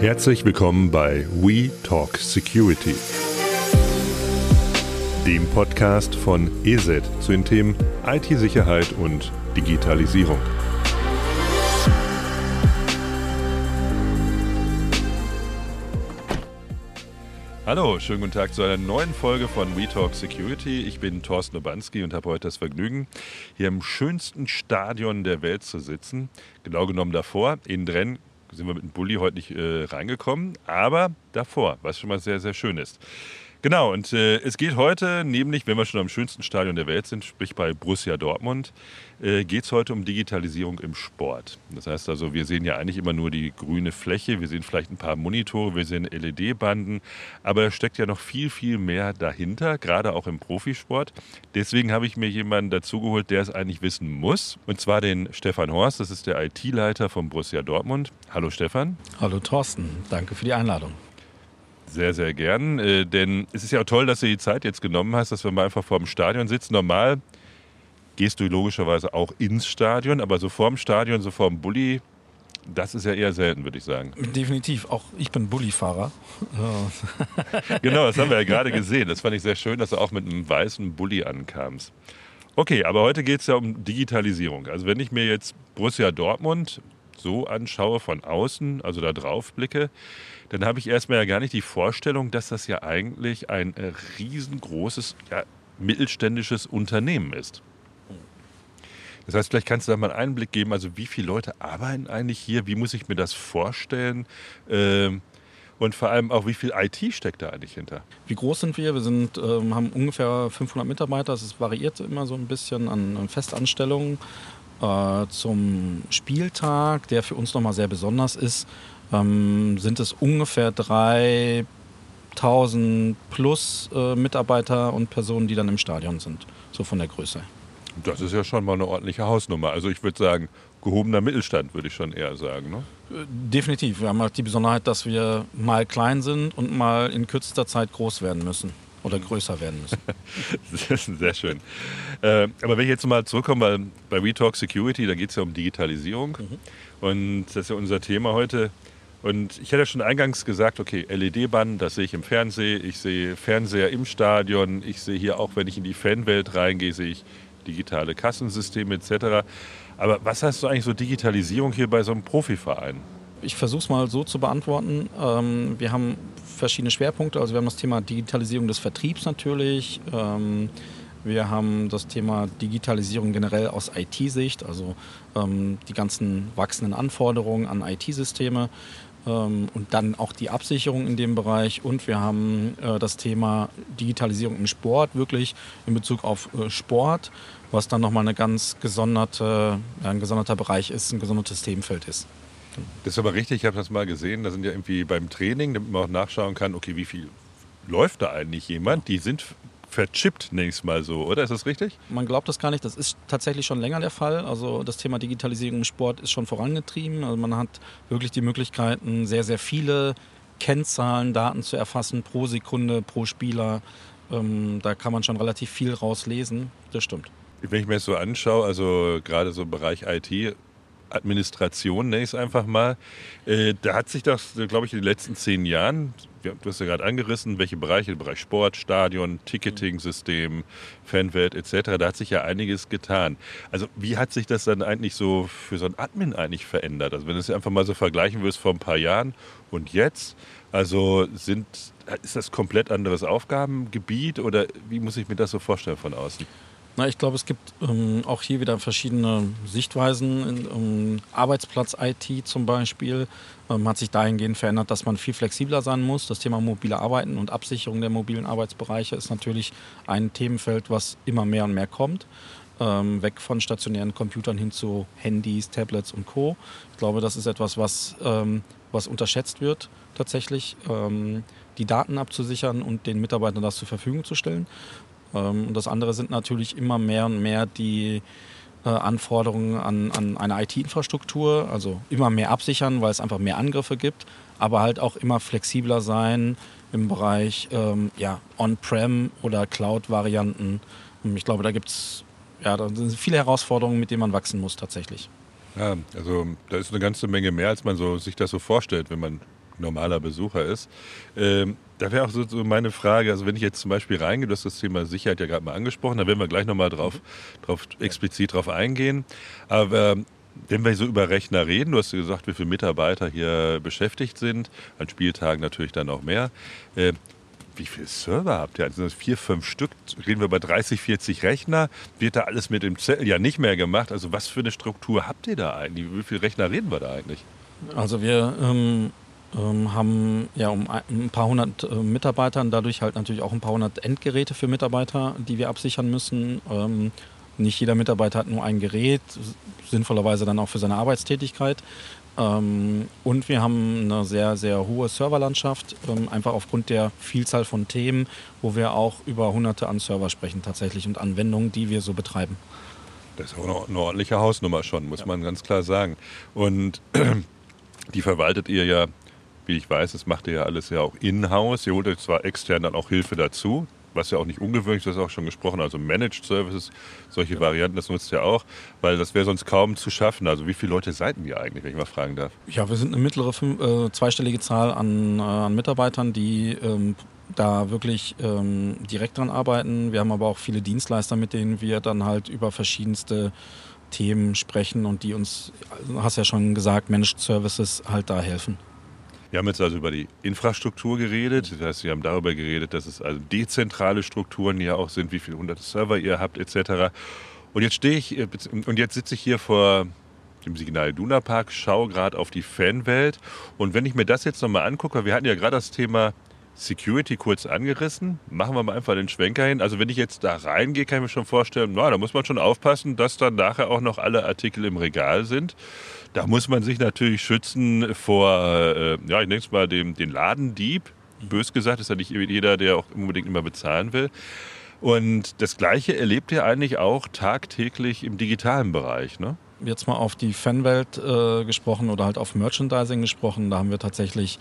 Herzlich willkommen bei We Talk Security, dem Podcast von ESET zu den Themen IT-Sicherheit und Digitalisierung. Hallo, schönen guten Tag zu einer neuen Folge von We Talk Security. Ich bin Thorsten Obanski und habe heute das Vergnügen, hier im schönsten Stadion der Welt zu sitzen. Genau genommen davor, in Drenn, sind wir mit dem Bulli heute nicht äh, reingekommen, aber davor, was schon mal sehr, sehr schön ist. Genau, und äh, es geht heute, nämlich, wenn wir schon am schönsten Stadion der Welt sind, sprich bei Borussia Dortmund, äh, geht es heute um Digitalisierung im Sport. Das heißt also, wir sehen ja eigentlich immer nur die grüne Fläche, wir sehen vielleicht ein paar Monitore, wir sehen LED-Banden, aber es steckt ja noch viel, viel mehr dahinter, gerade auch im Profisport. Deswegen habe ich mir jemanden dazugeholt, der es eigentlich wissen muss, und zwar den Stefan Horst, das ist der IT-Leiter von Borussia Dortmund. Hallo Stefan. Hallo Thorsten, danke für die Einladung. Sehr, sehr gern. Äh, denn es ist ja auch toll, dass du die Zeit jetzt genommen hast, dass wir mal einfach vor dem Stadion sitzen. Normal gehst du logischerweise auch ins Stadion, aber so vor dem Stadion, so vor dem Bulli, das ist ja eher selten, würde ich sagen. Definitiv. Auch ich bin Bullifahrer. genau, das haben wir ja gerade gesehen. Das fand ich sehr schön, dass du auch mit einem weißen Bulli ankamst. Okay, aber heute geht es ja um Digitalisierung. Also wenn ich mir jetzt Borussia Dortmund so anschaue von außen, also da drauf blicke, dann habe ich erstmal ja gar nicht die Vorstellung, dass das ja eigentlich ein äh, riesengroßes, ja, mittelständisches Unternehmen ist. Das heißt, vielleicht kannst du da mal einen Einblick geben, also wie viele Leute arbeiten eigentlich hier, wie muss ich mir das vorstellen? Ähm, und vor allem auch, wie viel IT steckt da eigentlich hinter? Wie groß sind wir? Wir sind, ähm, haben ungefähr 500 Mitarbeiter. Es variiert immer so ein bisschen an Festanstellungen. Äh, zum Spieltag, der für uns nochmal sehr besonders ist, ähm, sind es ungefähr 3000 plus äh, Mitarbeiter und Personen, die dann im Stadion sind, so von der Größe. Das ist ja schon mal eine ordentliche Hausnummer. Also ich würde sagen, gehobener Mittelstand, würde ich schon eher sagen. Ne? Äh, definitiv. Wir haben halt die Besonderheit, dass wir mal klein sind und mal in kürzester Zeit groß werden müssen oder größer werden müssen. das ist sehr schön. Äh, aber wenn ich jetzt mal zurückkomme, bei, bei WeTalk Security, da geht es ja um Digitalisierung. Mhm. Und das ist ja unser Thema heute. Und ich hatte ja schon eingangs gesagt, okay, LED-Band, das sehe ich im Fernsehen, ich sehe Fernseher im Stadion, ich sehe hier auch, wenn ich in die Fanwelt reingehe, sehe ich digitale Kassensysteme etc. Aber was heißt so eigentlich so Digitalisierung hier bei so einem Profiverein? Ich versuche es mal so zu beantworten. Ähm, wir haben verschiedene Schwerpunkte. Also wir haben das Thema Digitalisierung des Vertriebs natürlich. Ähm, wir haben das Thema Digitalisierung generell aus IT-Sicht, also ähm, die ganzen wachsenden Anforderungen an IT-Systeme ähm, und dann auch die Absicherung in dem Bereich. Und wir haben äh, das Thema Digitalisierung im Sport, wirklich in Bezug auf äh, Sport, was dann nochmal eine ganz gesonderte, ein gesonderter Bereich ist, ein gesondertes Themenfeld ist. Das ist aber richtig, ich habe das mal gesehen. Da sind ja irgendwie beim Training, damit man auch nachschauen kann, okay, wie viel läuft da eigentlich jemand? Die sind verchippt, nenne ich es mal so, oder? Ist das richtig? Man glaubt das gar nicht. Das ist tatsächlich schon länger der Fall. Also das Thema Digitalisierung im Sport ist schon vorangetrieben. Also man hat wirklich die Möglichkeiten, sehr, sehr viele Kennzahlen, Daten zu erfassen pro Sekunde, pro Spieler. Ähm, da kann man schon relativ viel rauslesen. Das stimmt. Wenn ich mir das so anschaue, also gerade so im Bereich IT, Administration, nenne ich es einfach mal. Äh, da hat sich das, glaube ich, in den letzten zehn Jahren, du hast ja gerade angerissen, welche Bereiche, Bereich Sport, Stadion, Ticketing-System, Fanwelt etc., da hat sich ja einiges getan. Also wie hat sich das dann eigentlich so für so ein Admin eigentlich verändert? Also wenn du es einfach mal so vergleichen würdest vor ein paar Jahren und jetzt, also sind, ist das komplett anderes Aufgabengebiet oder wie muss ich mir das so vorstellen von außen? Na, ich glaube, es gibt ähm, auch hier wieder verschiedene Sichtweisen. Ähm, Arbeitsplatz-IT zum Beispiel ähm, hat sich dahingehend verändert, dass man viel flexibler sein muss. Das Thema mobile Arbeiten und Absicherung der mobilen Arbeitsbereiche ist natürlich ein Themenfeld, was immer mehr und mehr kommt. Ähm, weg von stationären Computern hin zu Handys, Tablets und Co. Ich glaube, das ist etwas, was, ähm, was unterschätzt wird tatsächlich ähm, die Daten abzusichern und den Mitarbeitern das zur Verfügung zu stellen. Ähm, und das andere sind natürlich immer mehr und mehr die äh, Anforderungen an, an eine IT-Infrastruktur, also immer mehr absichern, weil es einfach mehr Angriffe gibt, aber halt auch immer flexibler sein im Bereich ähm, ja, On-Prem oder Cloud-Varianten. Ich glaube, da gibt es ja, viele Herausforderungen, mit denen man wachsen muss tatsächlich. Ja, also da ist eine ganze Menge mehr, als man so, sich das so vorstellt, wenn man normaler Besucher ist. Ähm, da wäre auch so, so, meine Frage, also wenn ich jetzt zum Beispiel reingehe, du hast das Thema Sicherheit ja gerade mal angesprochen, da werden wir gleich nochmal drauf, drauf, explizit drauf eingehen. Aber wenn wir so über Rechner reden, du hast gesagt, wie viele Mitarbeiter hier beschäftigt sind, an Spieltagen natürlich dann auch mehr. Äh, wie viele Server habt ihr? Also vier, fünf Stück, reden wir über 30, 40 Rechner. Wird da alles mit dem Zettel ja nicht mehr gemacht? Also was für eine Struktur habt ihr da eigentlich? Wie viele Rechner reden wir da eigentlich? Also wir ähm, ähm, haben ja um ein paar hundert äh, Mitarbeiter und dadurch halt natürlich auch ein paar hundert Endgeräte für Mitarbeiter, die wir absichern müssen. Ähm, nicht jeder Mitarbeiter hat nur ein Gerät, sinnvollerweise dann auch für seine Arbeitstätigkeit. Ähm, und wir haben eine sehr, sehr hohe Serverlandschaft, ähm, einfach aufgrund der Vielzahl von Themen, wo wir auch über hunderte an Server sprechen tatsächlich und Anwendungen, die wir so betreiben. Das ist auch eine ordentliche Hausnummer schon, muss ja. man ganz klar sagen. Und die verwaltet ihr ja, wie ich weiß, das macht ihr ja alles ja auch in-house. Ihr holt euch zwar extern dann auch Hilfe dazu, was ja auch nicht ungewöhnlich ist, das ist auch schon gesprochen, also Managed Services, solche ja. Varianten, das nutzt ihr auch, weil das wäre sonst kaum zu schaffen. Also wie viele Leute seid ihr eigentlich, wenn ich mal fragen darf? Ja, wir sind eine mittlere äh, zweistellige Zahl an, äh, an Mitarbeitern, die ähm, da wirklich ähm, direkt dran arbeiten. Wir haben aber auch viele Dienstleister, mit denen wir dann halt über verschiedenste Themen sprechen und die uns, hast ja schon gesagt, Managed Services halt da helfen. Wir haben jetzt also über die Infrastruktur geredet. Das heißt, wir haben darüber geredet, dass es also dezentrale Strukturen ja auch sind, wie viele hunderte Server ihr habt etc. Und jetzt stehe ich und jetzt sitze ich hier vor dem Signal Duna Park, schaue gerade auf die Fanwelt. Und wenn ich mir das jetzt nochmal angucke, wir hatten ja gerade das Thema Security kurz angerissen. Machen wir mal einfach den Schwenker hin. Also wenn ich jetzt da reingehe, kann ich mir schon vorstellen, na, da muss man schon aufpassen, dass dann nachher auch noch alle Artikel im Regal sind. Da muss man sich natürlich schützen vor, äh, ja, ich nenne es mal dem, den Ladendieb. Bös gesagt ist ja nicht jeder, der auch unbedingt immer bezahlen will. Und das Gleiche erlebt ihr eigentlich auch tagtäglich im digitalen Bereich, ne? Jetzt mal auf die Fanwelt äh, gesprochen oder halt auf Merchandising gesprochen. Da haben wir tatsächlich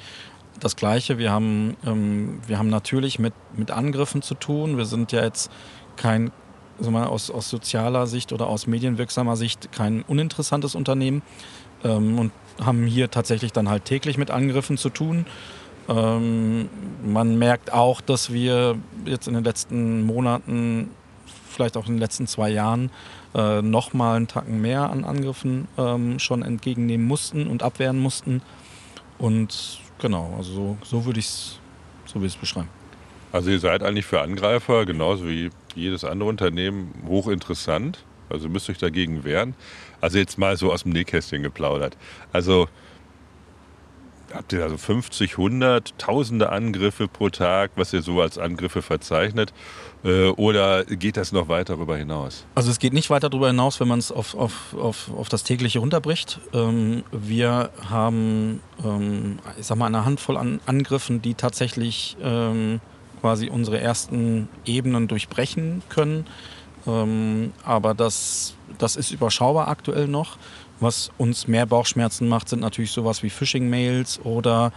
das Gleiche. Wir haben, ähm, wir haben natürlich mit, mit Angriffen zu tun. Wir sind ja jetzt kein, also mal aus, aus sozialer Sicht oder aus medienwirksamer Sicht kein uninteressantes Unternehmen ähm, und haben hier tatsächlich dann halt täglich mit Angriffen zu tun. Ähm, man merkt auch, dass wir jetzt in den letzten Monaten, vielleicht auch in den letzten zwei Jahren, äh, nochmal einen Tacken mehr an Angriffen ähm, schon entgegennehmen mussten und abwehren mussten. Und Genau, also so, so würde ich es so beschreiben. Also ihr seid eigentlich für Angreifer, genauso wie jedes andere Unternehmen, hochinteressant. Also müsst euch dagegen wehren. Also jetzt mal so aus dem Nähkästchen geplaudert. Also habt ihr also 50, 100, tausende Angriffe pro Tag, was ihr so als Angriffe verzeichnet? Äh, oder geht das noch weiter darüber hinaus? Also es geht nicht weiter darüber hinaus, wenn man es auf, auf, auf, auf das tägliche runterbricht. Ähm, wir haben, ähm, ich sag mal, eine Handvoll an Angriffen, die tatsächlich ähm, quasi unsere ersten Ebenen durchbrechen können. Ähm, aber das, das ist überschaubar aktuell noch. Was uns mehr Bauchschmerzen macht, sind natürlich sowas wie Phishing-Mails oder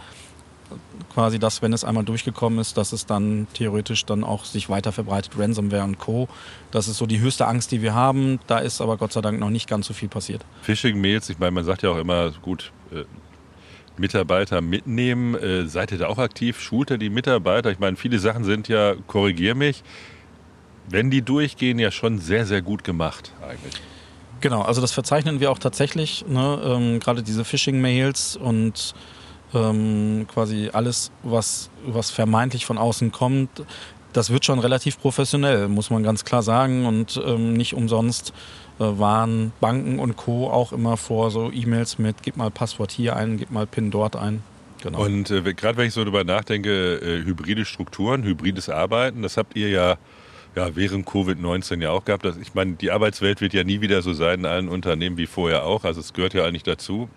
quasi das, wenn es einmal durchgekommen ist, dass es dann theoretisch dann auch sich weiter verbreitet, Ransomware und Co. Das ist so die höchste Angst, die wir haben. Da ist aber Gott sei Dank noch nicht ganz so viel passiert. Phishing-Mails, ich meine, man sagt ja auch immer, gut, äh, Mitarbeiter mitnehmen. Äh, seid ihr da auch aktiv? Schult ihr die Mitarbeiter? Ich meine, viele Sachen sind ja, korrigier mich, wenn die durchgehen, ja schon sehr, sehr gut gemacht eigentlich. Genau, also das verzeichnen wir auch tatsächlich. Ne? Ähm, Gerade diese Phishing-Mails und ähm, quasi alles, was, was vermeintlich von außen kommt, das wird schon relativ professionell, muss man ganz klar sagen. Und ähm, nicht umsonst äh, waren Banken und Co. auch immer vor so E-Mails mit, gib mal Passwort hier ein, gib mal PIN dort ein. Genau. Und äh, gerade wenn ich so darüber nachdenke, äh, hybride Strukturen, hybrides Arbeiten, das habt ihr ja ja, während Covid-19 ja auch gehabt. Dass, ich meine, die Arbeitswelt wird ja nie wieder so sein in allen Unternehmen wie vorher auch. Also es gehört ja eigentlich dazu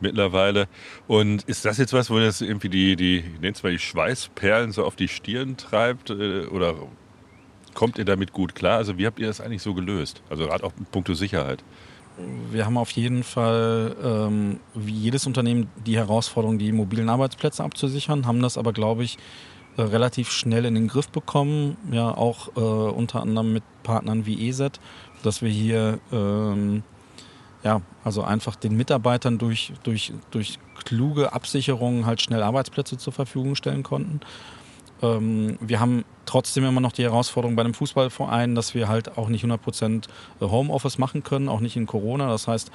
mittlerweile. Und ist das jetzt was, wo das irgendwie die, die nennt mal die Schweißperlen so auf die Stirn treibt? Äh, oder kommt ihr damit gut klar? Also wie habt ihr das eigentlich so gelöst? Also gerade auch in puncto Sicherheit. Wir haben auf jeden Fall, ähm, wie jedes Unternehmen, die Herausforderung, die mobilen Arbeitsplätze abzusichern, haben das aber, glaube ich, äh, relativ schnell in den Griff bekommen, ja auch äh, unter anderem mit Partnern wie EZ, dass wir hier ähm, ja, also einfach den Mitarbeitern durch, durch, durch kluge Absicherungen halt schnell Arbeitsplätze zur Verfügung stellen konnten. Ähm, wir haben trotzdem immer noch die Herausforderung bei einem Fußballverein, dass wir halt auch nicht 100% Homeoffice machen können, auch nicht in Corona. Das heißt,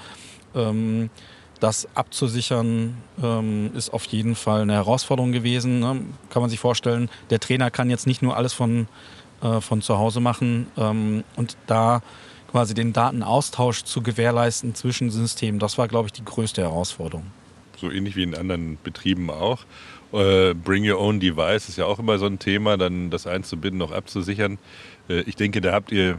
ähm, das abzusichern ähm, ist auf jeden Fall eine Herausforderung gewesen. Ne? Kann man sich vorstellen, der Trainer kann jetzt nicht nur alles von, äh, von zu Hause machen ähm, und da quasi den Datenaustausch zu gewährleisten zwischen Systemen, das war, glaube ich, die größte Herausforderung. So ähnlich wie in anderen Betrieben auch. Äh, Bring Your Own Device ist ja auch immer so ein Thema, dann das einzubinden, noch abzusichern. Äh, ich denke, da habt ihr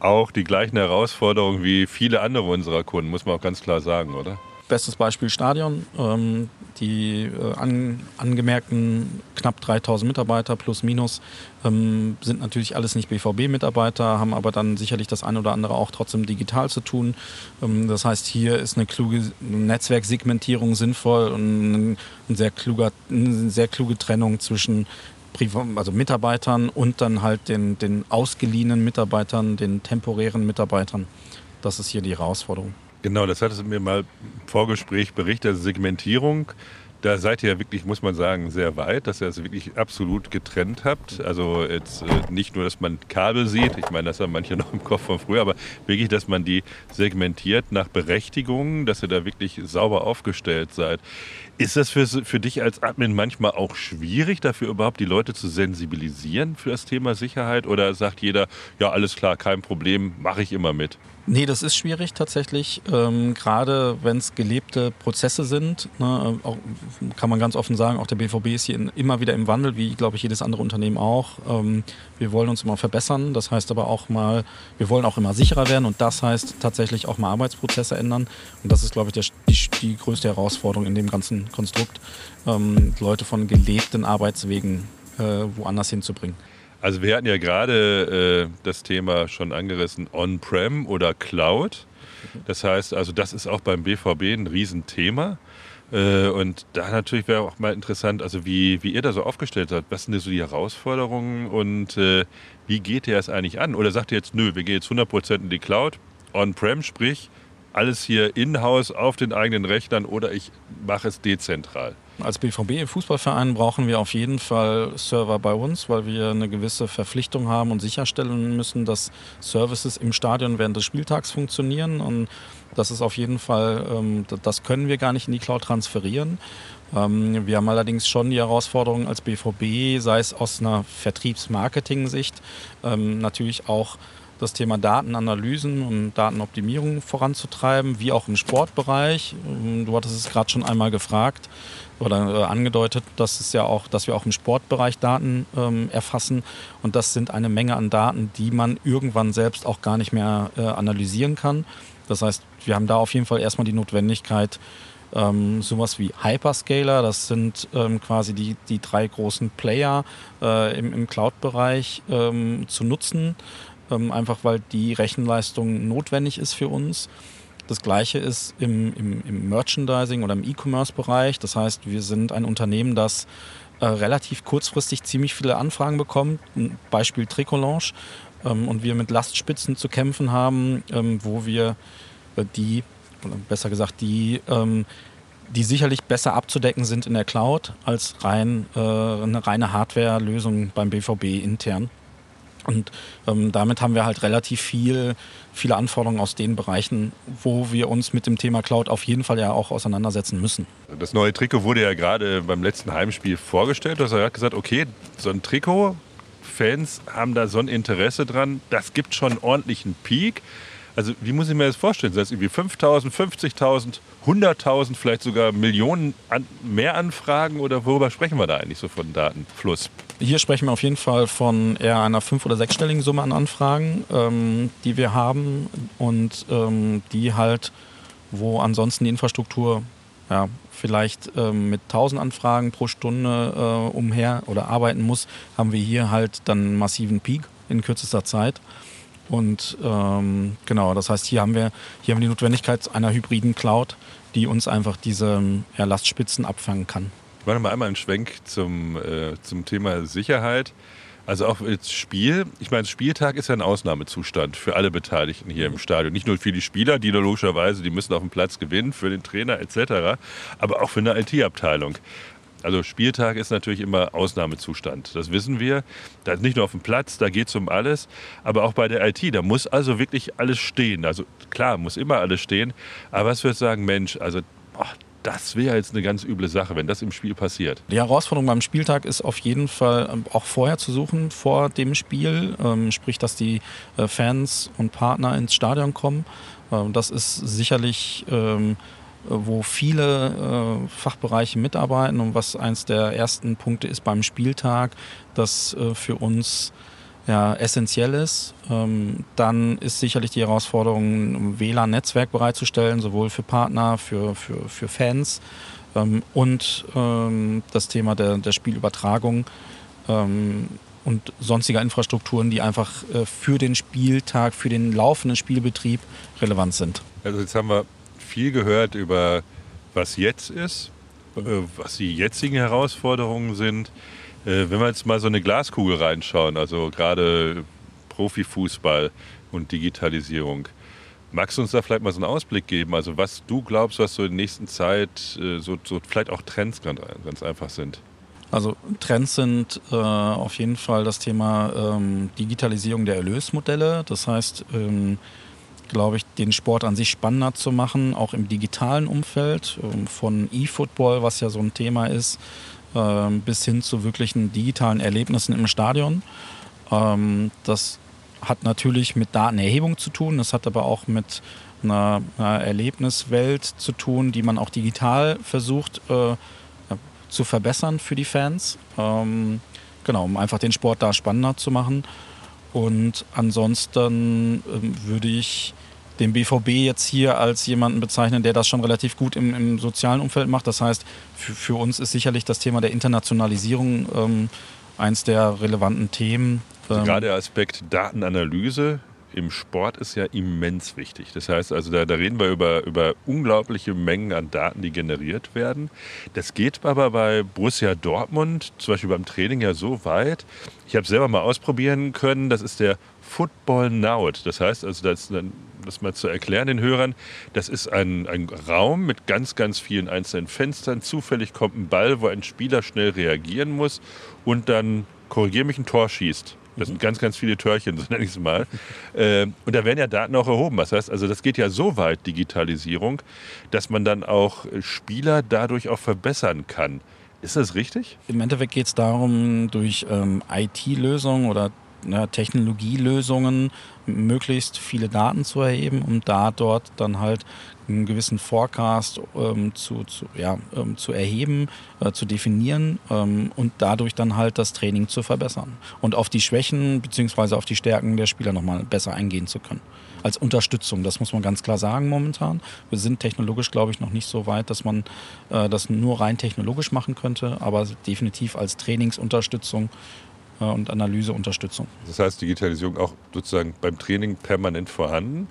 auch die gleichen Herausforderungen wie viele andere unserer Kunden, muss man auch ganz klar sagen, oder? Bestes Beispiel Stadion. Ähm, die äh, an, angemerkten knapp 3000 Mitarbeiter plus minus ähm, sind natürlich alles nicht BVB-Mitarbeiter, haben aber dann sicherlich das eine oder andere auch trotzdem digital zu tun. Ähm, das heißt, hier ist eine kluge Netzwerksegmentierung sinnvoll und ein sehr kluger, eine sehr kluge Trennung zwischen also Mitarbeitern und dann halt den, den ausgeliehenen Mitarbeitern, den temporären Mitarbeitern. Das ist hier die Herausforderung. Genau, das hattest du mir mal im Vorgespräch berichtet, Segmentierung. Da seid ihr ja wirklich, muss man sagen, sehr weit, dass ihr das wirklich absolut getrennt habt. Also jetzt äh, nicht nur, dass man Kabel sieht, ich meine, das haben manche noch im Kopf von früher, aber wirklich, dass man die segmentiert nach Berechtigungen, dass ihr da wirklich sauber aufgestellt seid. Ist das für, für dich als Admin manchmal auch schwierig, dafür überhaupt die Leute zu sensibilisieren für das Thema Sicherheit? Oder sagt jeder, ja, alles klar, kein Problem, mache ich immer mit? Nee, das ist schwierig tatsächlich. Ähm, gerade wenn es gelebte Prozesse sind, ne, auch, kann man ganz offen sagen, auch der BVB ist hier in, immer wieder im Wandel, wie glaube ich jedes andere Unternehmen auch. Ähm, wir wollen uns immer verbessern, das heißt aber auch mal, wir wollen auch immer sicherer werden und das heißt tatsächlich auch mal Arbeitsprozesse ändern. Und das ist glaube ich der, die, die, größte Herausforderung in dem ganzen Konstrukt, ähm, Leute von gelebten Arbeitswegen äh, woanders hinzubringen. Also wir hatten ja gerade äh, das Thema schon angerissen, On-Prem oder Cloud. Das heißt, also das ist auch beim BVB ein Riesenthema. Äh, und da natürlich wäre auch mal interessant, also wie, wie ihr da so aufgestellt seid. Was sind denn so die Herausforderungen und äh, wie geht ihr es eigentlich an? Oder sagt ihr jetzt, nö, wir gehen jetzt 100% in die Cloud, On-Prem, sprich alles hier in-house auf den eigenen Rechnern oder ich mache es dezentral? Als BVB Fußballverein brauchen wir auf jeden Fall Server bei uns, weil wir eine gewisse Verpflichtung haben und sicherstellen müssen, dass Services im Stadion während des Spieltags funktionieren. Und das ist auf jeden Fall, ähm, das können wir gar nicht in die Cloud transferieren. Ähm, wir haben allerdings schon die Herausforderung als BVB, sei es aus einer Vertriebs-Marketing-Sicht, ähm, natürlich auch das Thema Datenanalysen und Datenoptimierung voranzutreiben, wie auch im Sportbereich. Du hattest es gerade schon einmal gefragt oder äh, angedeutet, dass es ja auch, dass wir auch im Sportbereich Daten ähm, erfassen und das sind eine Menge an Daten, die man irgendwann selbst auch gar nicht mehr äh, analysieren kann. Das heißt, wir haben da auf jeden Fall erstmal die Notwendigkeit, ähm, sowas wie Hyperscaler, das sind ähm, quasi die, die drei großen Player äh, im, im Cloud-Bereich ähm, zu nutzen, ähm, einfach weil die Rechenleistung notwendig ist für uns. Das gleiche ist im, im, im Merchandising oder im E-Commerce-Bereich. Das heißt, wir sind ein Unternehmen, das äh, relativ kurzfristig ziemlich viele Anfragen bekommt. Ein Beispiel Tricolange. Ähm, und wir mit Lastspitzen zu kämpfen haben, ähm, wo wir äh, die, oder besser gesagt, die, ähm, die sicherlich besser abzudecken sind in der Cloud als rein äh, eine reine Hardware-Lösung beim BVB intern. Und ähm, damit haben wir halt relativ viel, viele Anforderungen aus den Bereichen, wo wir uns mit dem Thema Cloud auf jeden Fall ja auch auseinandersetzen müssen. Das neue Trikot wurde ja gerade beim letzten Heimspiel vorgestellt. Du hast ja gesagt, okay, so ein Trikot, Fans haben da so ein Interesse dran, das gibt schon einen ordentlichen Peak. Also wie muss ich mir das vorstellen? Sind das irgendwie 5.000, 50.000, 100.000, vielleicht sogar Millionen an, mehr Anfragen oder worüber sprechen wir da eigentlich so von Datenfluss? Hier sprechen wir auf jeden Fall von eher einer fünf- oder sechsstelligen Summe an Anfragen, ähm, die wir haben und ähm, die halt, wo ansonsten die Infrastruktur ja, vielleicht ähm, mit 1000 Anfragen pro Stunde äh, umher oder arbeiten muss, haben wir hier halt dann einen massiven Peak in kürzester Zeit. Und ähm, genau, das heißt, hier haben wir hier haben wir die Notwendigkeit einer hybriden Cloud, die uns einfach diese ja, Lastspitzen abfangen kann. Ich mache mal einmal einen Schwenk zum, äh, zum Thema Sicherheit. Also auch jetzt Spiel, ich meine, Spieltag ist ja ein Ausnahmezustand für alle Beteiligten hier im Stadion. Nicht nur für die Spieler, die logischerweise, die müssen auf dem Platz gewinnen, für den Trainer etc., aber auch für eine IT-Abteilung. Also Spieltag ist natürlich immer Ausnahmezustand. Das wissen wir. Da ist nicht nur auf dem Platz, da geht es um alles, aber auch bei der IT, da muss also wirklich alles stehen. Also klar, muss immer alles stehen. Aber was würde sagen, Mensch, also boah, das wäre jetzt eine ganz üble Sache, wenn das im Spiel passiert. Die Herausforderung beim Spieltag ist auf jeden Fall ähm, auch vorher zu suchen, vor dem Spiel. Ähm, sprich, dass die äh, Fans und Partner ins Stadion kommen. Ähm, das ist sicherlich ähm, wo viele äh, Fachbereiche mitarbeiten und was eins der ersten Punkte ist beim Spieltag, das äh, für uns ja, essentiell ist. Ähm, dann ist sicherlich die Herausforderung, ein WLAN-Netzwerk bereitzustellen, sowohl für Partner, für, für, für Fans ähm, und ähm, das Thema der, der Spielübertragung ähm, und sonstiger Infrastrukturen, die einfach äh, für den Spieltag, für den laufenden Spielbetrieb relevant sind. Also jetzt haben wir viel gehört über was jetzt ist, äh, was die jetzigen Herausforderungen sind. Äh, wenn wir jetzt mal so eine Glaskugel reinschauen, also gerade Profifußball und Digitalisierung, magst du uns da vielleicht mal so einen Ausblick geben? Also was du glaubst, was so in der nächsten Zeit äh, so, so vielleicht auch Trends ganz, einfach sind? Also Trends sind äh, auf jeden Fall das Thema ähm, Digitalisierung der Erlösmodelle. Das heißt, ähm, glaube ich, den Sport an sich spannender zu machen, auch im digitalen Umfeld, ähm, von E-Football, was ja so ein Thema ist, ähm, bis hin zu wirklichen digitalen Erlebnissen im Stadion. Ähm, das hat natürlich mit Datenerhebung zu tun, das hat aber auch mit einer, Erlebniswelt zu tun, die man auch digital versucht äh, zu verbessern für die Fans. Genau, um einfach den Sport da spannender zu machen. Und ansonsten ähm, würde ich den BVB jetzt hier als jemanden bezeichnen, der das schon relativ gut im, im sozialen Umfeld macht. Das heißt, für, für, uns ist sicherlich das Thema der Internationalisierung ähm, eins der relevanten Themen. Also gerade der Aspekt Datenanalyse im Sport ist ja immens wichtig. Das heißt also, da, da, reden wir über, über unglaubliche Mengen an Daten, die generiert werden. Das geht aber bei Borussia Dortmund, zum Beispiel beim Training, ja so weit. Ich habe es selber mal ausprobieren können. Das ist der Football Now. Das heißt also, das, das mal zu erklären den Hörern, das ist ein, ein Raum mit ganz, ganz vielen einzelnen Fenstern. Zufällig kommt ein Ball, wo ein Spieler schnell reagieren muss und dann, korrigiere mich, ein Tor schießt. Das sind ganz, ganz viele Törchen, so nenne ich es mal. Äh, und da werden ja Daten auch erhoben. Das heißt, also das geht ja so weit, Digitalisierung, dass man dann auch Spieler dadurch auch verbessern kann. Ist das richtig? Im Endeffekt geht es darum, durch ähm, IT-Lösungen oder ja, Technologielösungen möglichst viele Daten zu erheben, um da dort dann halt einen gewissen Forecast ähm, zu, zu, ja, ähm, zu erheben, äh, zu definieren ähm, und dadurch dann halt das Training zu verbessern und auf die Schwächen bzw. auf die Stärken der Spieler nochmal besser eingehen zu können. Als Unterstützung, das muss man ganz klar sagen momentan. Wir sind technologisch, glaube ich, noch nicht so weit, dass man äh, das nur rein technologisch machen könnte, aber definitiv als Trainingsunterstützung und Analyseunterstützung. Das heißt, Digitalisierung auch sozusagen beim Training permanent vorhanden,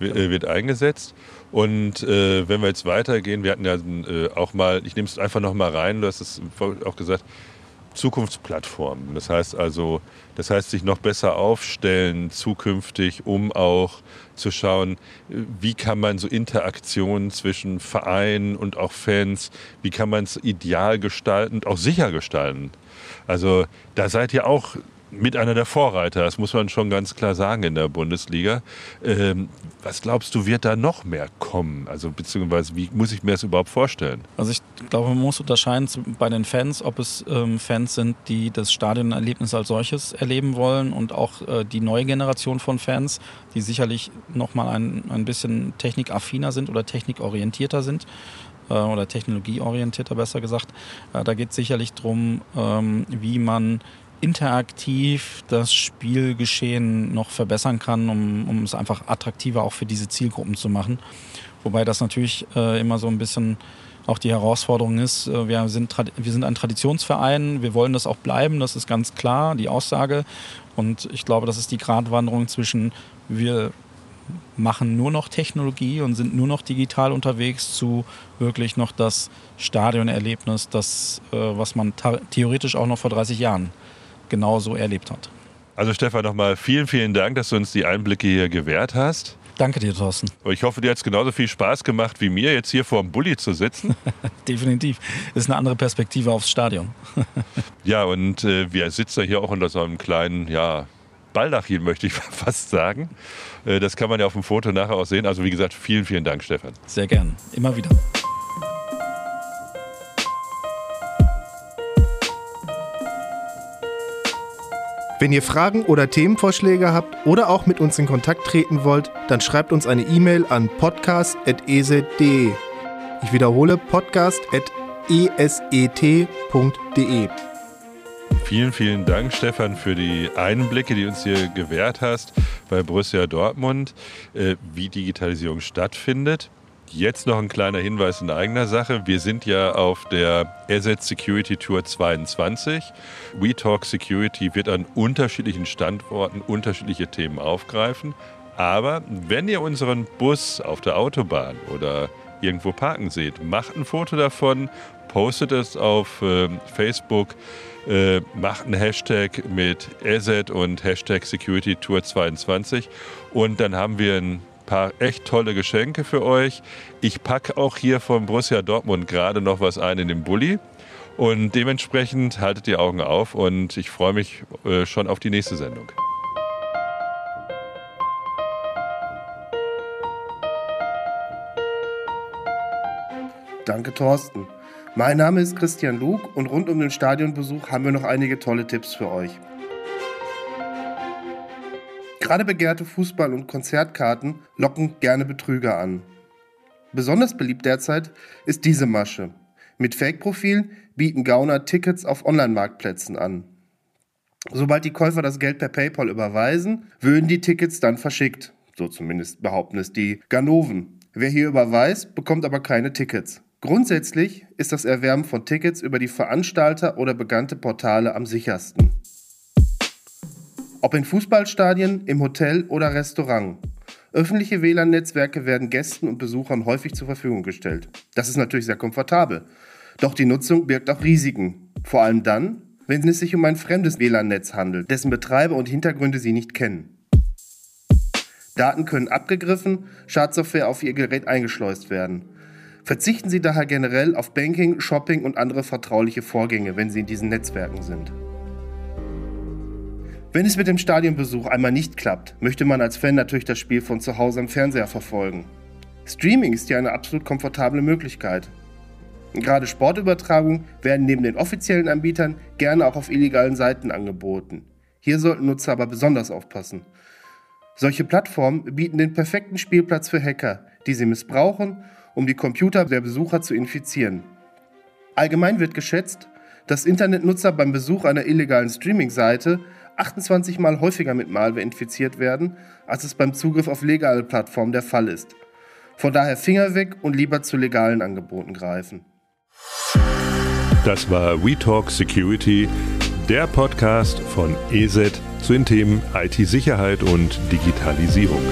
äh, wird eingesetzt. Und äh, wenn wir jetzt weitergehen, wir hatten ja äh, auch mal, ich nehme es einfach noch mal rein, du hast es auch gesagt, Zukunftsplattformen. Das heißt also, das heißt sich noch besser aufstellen zukünftig, um auch zu schauen, wie kann man so Interaktionen zwischen Vereinen und auch Fans, wie kann man es ideal gestalten und auch sicher gestalten. Also da seid ihr auch mit einer der Vorreiter, das muss man schon ganz klar sagen in der Bundesliga. Ähm, was glaubst du, wird da noch mehr kommen? Also beziehungsweise wie muss ich mir das überhaupt vorstellen? Also ich glaube, man muss unterscheiden bei den Fans, ob es ähm, Fans sind, die das Stadionerlebnis als solches erleben wollen und auch äh, die neue Generation von Fans, die sicherlich nochmal ein, ein bisschen technikaffiner sind oder technikorientierter sind. Äh, oder technologieorientierter besser gesagt. Äh, da geht es sicherlich darum, ähm, wie man interaktiv das Spielgeschehen noch verbessern kann, um, um es einfach attraktiver auch für diese Zielgruppen zu machen. Wobei das natürlich äh, immer so ein bisschen auch die Herausforderung ist, wir, sind, wir sind ein Traditionsverein, wir wollen das auch bleiben, das ist ganz klar, die Aussage. Und ich glaube, das ist die Gratwanderung zwischen, wir machen nur noch Technologie und sind nur noch digital unterwegs zu wirklich noch das Stadionerlebnis, das, äh, was man theoretisch auch noch vor 30 Jahren genauso erlebt hat. Also Stefan, nochmal vielen, vielen Dank, dass du uns die Einblicke hier gewährt hast. Danke dir, Thorsten. Ich hoffe, dir hat es genauso viel Spaß gemacht wie mir, jetzt hier vor dem Bulli zu sitzen. Definitiv. Ist eine andere Perspektive aufs Stadion. ja, und äh, wir sitzen hier auch unter so einem kleinen, ja, Baldachin, möchte ich fast sagen. Äh, das kann man ja auf dem Foto nachher auch sehen. Also wie gesagt, vielen, vielen Dank, Stefan. Sehr gern. Immer wieder. Wenn ihr Fragen oder Themenvorschläge habt oder auch mit uns in Kontakt treten wollt, dann schreibt uns eine E-Mail an podcast.eset.de. Ich wiederhole podcast.eset.de. Vielen, vielen Dank, Stefan, für die Einblicke, die uns hier gewährt hast bei Borussia Dortmund, äh, wie Digitalisierung stattfindet. Jetzt noch ein kleiner Hinweis in eigener Sache. Wir sind ja auf der Asset Security Tour 22. WeTalk Security wird an unterschiedlichen Standorten unterschiedliche Themen aufgreifen. Aber wenn ihr unseren Bus auf der Autobahn oder irgendwo parken seht, macht ein Foto davon, postet es auf äh, Facebook, äh, macht einen Hashtag mit Asset und Hashtag Security Tour 22 und dann haben wir ein paar echt tolle Geschenke für euch. Ich packe auch hier von Borussia Dortmund gerade noch was ein in den Bulli. Und dementsprechend haltet die Augen auf und ich freue mich äh, schon auf die nächste Sendung. Danke, Thorsten. Mein Name ist Christian Luke und rund um den Stadionbesuch haben wir noch einige tolle Tipps für euch. Gerade begehrte Fußball- und Konzertkarten locken gerne Betrüger an. Besonders beliebt derzeit ist diese Masche. Mit Fake-Profilen bieten Gauner Tickets auf Online-Marktplätzen an. Sobald die Käufer das Geld per PayPal überweisen, würden die Tickets dann verschickt. So zumindest behaupten es die Ganoven. Wer hier überweist, bekommt aber keine Tickets. Grundsätzlich ist das Erwerben von Tickets über die Veranstalter oder bekannte Portale am sichersten. Ob in Fußballstadien, im Hotel oder Restaurant. Öffentliche WLAN-Netzwerke werden Gästen und Besuchern häufig zur Verfügung gestellt. Das ist natürlich sehr komfortabel. Doch die Nutzung birgt auch Risiken. Vor allem dann, wenn es sich um ein fremdes WLAN-Netz handelt, dessen Betreiber und Hintergründe Sie nicht kennen. Daten können abgegriffen, Schadsoftware auf Ihr Gerät eingeschleust werden. Verzichten Sie daher generell auf Banking, Shopping und andere vertrauliche Vorgänge, wenn Sie in diesen Netzwerken sind. Wenn es mit dem Stadionbesuch einmal nicht klappt, möchte man als Fan natürlich das Spiel von zu Hause am Fernseher verfolgen. Streaming ist ja eine absolut komfortable Möglichkeit. Gerade Sportübertragungen werden neben den offiziellen Anbietern gerne auch auf illegalen Seiten angeboten. Hier sollten Nutzer aber besonders aufpassen. Solche Plattformen bieten den perfekten Spielplatz für Hacker, die sie missbrauchen, um die Computer der Besucher zu infizieren. Allgemein wird geschätzt, dass Internetnutzer beim Besuch einer illegalen Streaming-Seite 28 Mal häufiger mit Malware infiziert werden, als es beim Zugriff auf legale Plattformen der Fall ist. Von daher Finger weg und lieber zu legalen Angeboten greifen. Das war WeTalk Security, der Podcast von ESET zu den Themen IT-Sicherheit und Digitalisierung.